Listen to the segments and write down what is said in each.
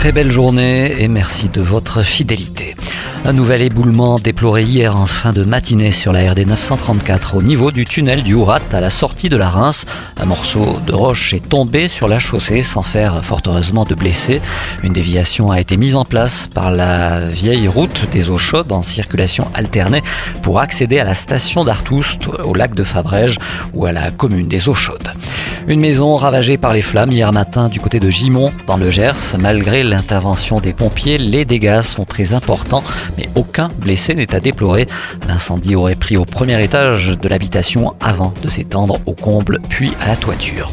Très belle journée et merci de votre fidélité. Un nouvel éboulement déploré hier en fin de matinée sur la RD 934 au niveau du tunnel du Hourat à la sortie de la Reims. Un morceau de roche est tombé sur la chaussée sans faire fort heureusement de blessés. Une déviation a été mise en place par la vieille route des eaux chaudes en circulation alternée pour accéder à la station d'Artoust, au lac de Fabrège ou à la commune des eaux chaudes. Une maison ravagée par les flammes hier matin du côté de Gimont dans le Gers. Malgré l'intervention des pompiers, les dégâts sont très importants mais aucun blessé n'est à déplorer. L'incendie aurait pris au premier étage de l'habitation avant de s'étendre au comble puis à la toiture.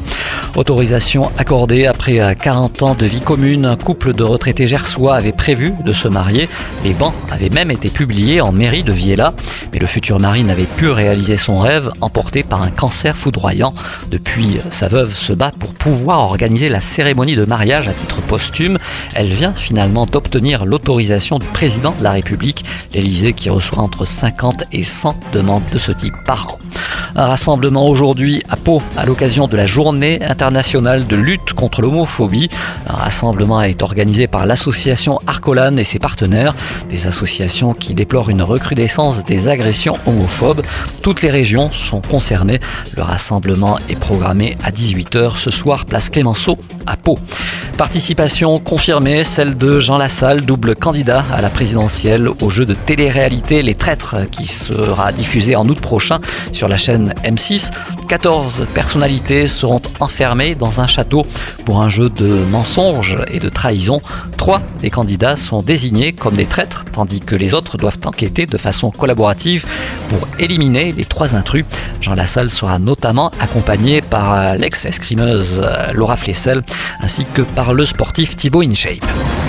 Autorisation accordée après 40 ans de vie commune. Un couple de retraités gersois avait prévu de se marier. Les bancs avaient même été publiés en mairie de Viella. Mais le futur mari n'avait pu réaliser son rêve, emporté par un cancer foudroyant. Depuis, sa veuve se bat pour pouvoir organiser la cérémonie de mariage à titre posthume. Elle vient finalement d'obtenir l'autorisation du président de la République, l'Élysée qui reçoit entre 50 et 100 demandes de ce type par an. Un rassemblement aujourd'hui à Pau à l'occasion de la journée internationale de lutte contre l'homophobie. Un rassemblement est organisé par l'association Arcolan et ses partenaires, des associations qui déplorent une recrudescence des agressions homophobes. Toutes les régions sont concernées. Le rassemblement est programmé à 18h ce soir, place Clémenceau à Pau. Participation confirmée, celle de Jean Lassalle, double candidat à la présidentielle au jeu de télé-réalité Les Traîtres qui sera diffusé en août prochain sur la chaîne M6. 14 personnalités seront enfermées dans un château pour un jeu de mensonges et de trahison. Trois des candidats sont désignés comme des traîtres, tandis que les autres doivent enquêter de façon collaborative pour éliminer les trois intrus. Jean Lassalle sera notamment accompagné par l'ex-escrimeuse Laura Flessel ainsi que par le sportif Thibaut InShape.